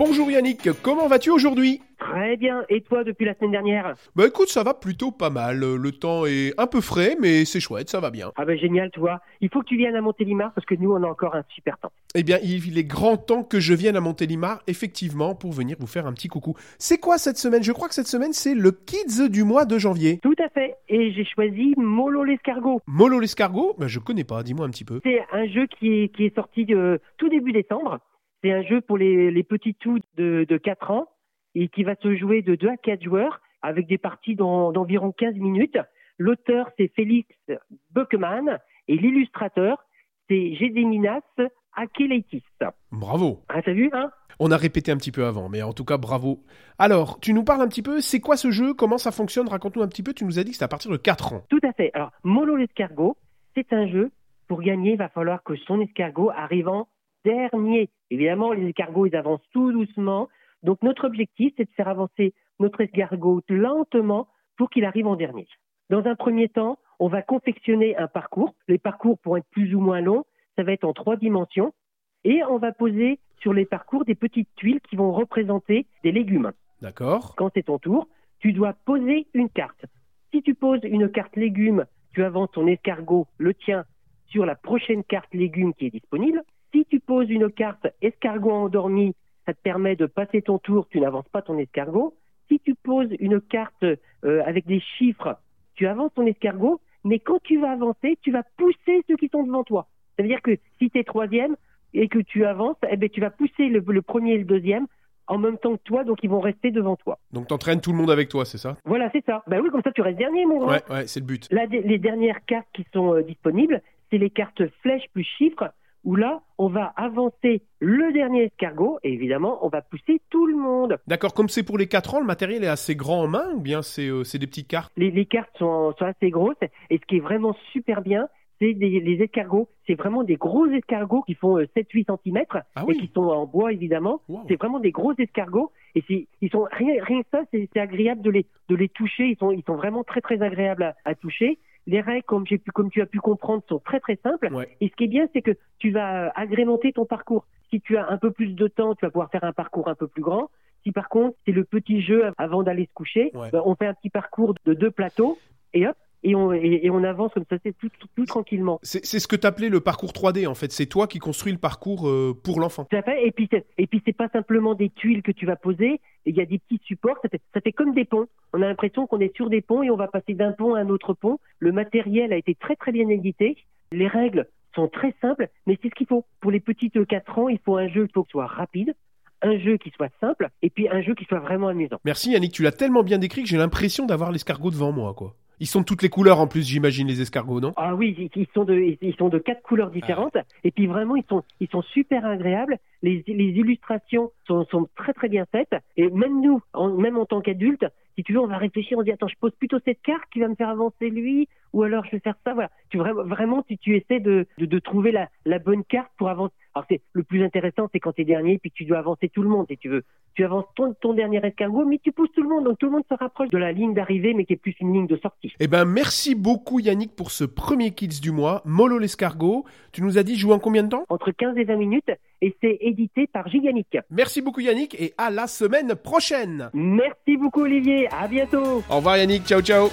Bonjour Yannick, comment vas-tu aujourd'hui Très bien. Et toi, depuis la semaine dernière Bah écoute, ça va plutôt pas mal. Le temps est un peu frais, mais c'est chouette, ça va bien. Ah bah génial, toi. Il faut que tu viennes à Montélimar parce que nous, on a encore un super temps. Eh bien, il est grand temps que je vienne à Montélimar, effectivement, pour venir vous faire un petit coucou. C'est quoi cette semaine? Je crois que cette semaine, c'est le Kids du mois de janvier. Tout à fait. Et j'ai choisi Molo l'escargot. Molo l'escargot? Bah je connais pas, dis-moi un petit peu. C'est un jeu qui est, qui est sorti de, tout début décembre. C'est un jeu pour les, les petits tout de, de 4 ans et qui va se jouer de 2 à 4 joueurs avec des parties d'environ 15 minutes. L'auteur, c'est Félix Buckman et l'illustrateur, c'est Gédéminas Akelaitis. Bravo. Ah, t'as vu, hein? On a répété un petit peu avant, mais en tout cas, bravo. Alors, tu nous parles un petit peu, c'est quoi ce jeu? Comment ça fonctionne? Raconte-nous un petit peu. Tu nous as dit que c'est à partir de 4 ans. Tout à fait. Alors, Molo l'escargot, c'est un jeu. Pour gagner, il va falloir que son escargot arrive en dernier. Évidemment, les escargots, ils avancent tout doucement. Donc, notre objectif, c'est de faire avancer notre escargot lentement pour qu'il arrive en dernier. Dans un premier temps, on va confectionner un parcours. Les parcours pourront être plus ou moins longs. Ça va être en trois dimensions. Et on va poser sur les parcours des petites tuiles qui vont représenter des légumes. D'accord. Quand c'est ton tour, tu dois poser une carte. Si tu poses une carte légumes, tu avances ton escargot, le tien, sur la prochaine carte légumes qui est disponible. Si tu poses une carte escargot endormi, ça te permet de passer ton tour, tu n'avances pas ton escargot. Si tu poses une carte euh, avec des chiffres, tu avances ton escargot, mais quand tu vas avancer, tu vas pousser ceux qui sont devant toi. Ça veut dire que si tu es troisième et que tu avances, eh ben, tu vas pousser le, le premier et le deuxième en même temps que toi, donc ils vont rester devant toi. Donc t'entraînes tout le monde avec toi, c'est ça? Voilà, c'est ça. Ben oui, comme ça tu restes dernier, mon grand. Ouais, ouais, c'est le but. Là, les dernières cartes qui sont euh, disponibles, c'est les cartes flèches plus chiffres, où là, on va avancer le dernier escargot, et évidemment, on va pousser tout le monde. D'accord, comme c'est pour les 4 ans, le matériel est assez grand en main, ou bien c'est euh, des petites cartes? Les, les cartes sont, sont assez grosses, et ce qui est vraiment super bien, c'est les escargots. C'est vraiment des gros escargots qui font euh, 7-8 cm Ah et qui sont en bois évidemment. Wow. C'est vraiment des gros escargots et ils sont rien, rien que ça, c'est c'est agréable de les de les toucher. Ils sont ils sont vraiment très très agréables à, à toucher. Les règles, comme j'ai pu comme tu as pu comprendre, sont très très simples. Ouais. Et ce qui est bien, c'est que tu vas euh, agrémenter ton parcours. Si tu as un peu plus de temps, tu vas pouvoir faire un parcours un peu plus grand. Si par contre c'est le petit jeu avant d'aller se coucher, Ouais. ben, on fait un petit parcours de deux plateaux et hop. Et on, et, et on avance comme ça, c'est tout, tout, tout tranquillement. C'est ce que t'appelais le parcours 3D, en fait. C'est toi qui construis le parcours euh, pour l'enfant. Et puis, et puis c'est pas simplement des tuiles que tu vas poser. Il y a des petits supports. Ça fait, ça fait comme des ponts. On a l'impression qu'on est sur des ponts et on va passer d'un pont à un autre pont. Le matériel a été très très bien édité. Les règles sont très simples, mais c'est ce qu'il faut. Pour les petites 4 ans, il faut un jeu, il faut que ce soit rapide, un jeu qui soit simple, et puis un jeu qui soit vraiment amusant. Merci Yannick, tu l'as tellement bien décrit que j'ai l'impression d'avoir l'escargot devant moi, quoi. Ils sont de toutes les couleurs en plus, j'imagine, les escargots, non? Ah oui, ils- sont de, ils sont de quatre couleurs différentes. Et puis vraiment, ils sont, ils sont super agréables. Les, les illustrations sont, sont très très bien faites. Et même nous, en- même en tant qu'adultes, si tu veux, on va réfléchir, on dit attends, je pose plutôt cette carte qui va me faire avancer lui, ou alors je vais faire ça. Voilà. Tu vraiment, vraiment, tu, tu essaies de, de, de trouver la, la bonne carte pour avancer. Alors c'est le plus intéressant, c'est quand tu es dernier, puis que tu dois avancer tout le monde, si tu veux. Tu avances ton, ton dernier escargot, mais tu pousses tout le monde, donc tout le monde se rapproche de la ligne d'arrivée, mais qui est plus une ligne de sortie. Eh ben, merci beaucoup Yannick pour ce premier Kids du mois, Molo l'escargot. Tu nous as dit jouer en combien de temps? Entre 15 et 20 minutes, et c'est édité par Giganic. Merci beaucoup Yannick et à la semaine prochaine. Merci beaucoup Olivier, à bientôt. Au revoir Yannick, ciao ciao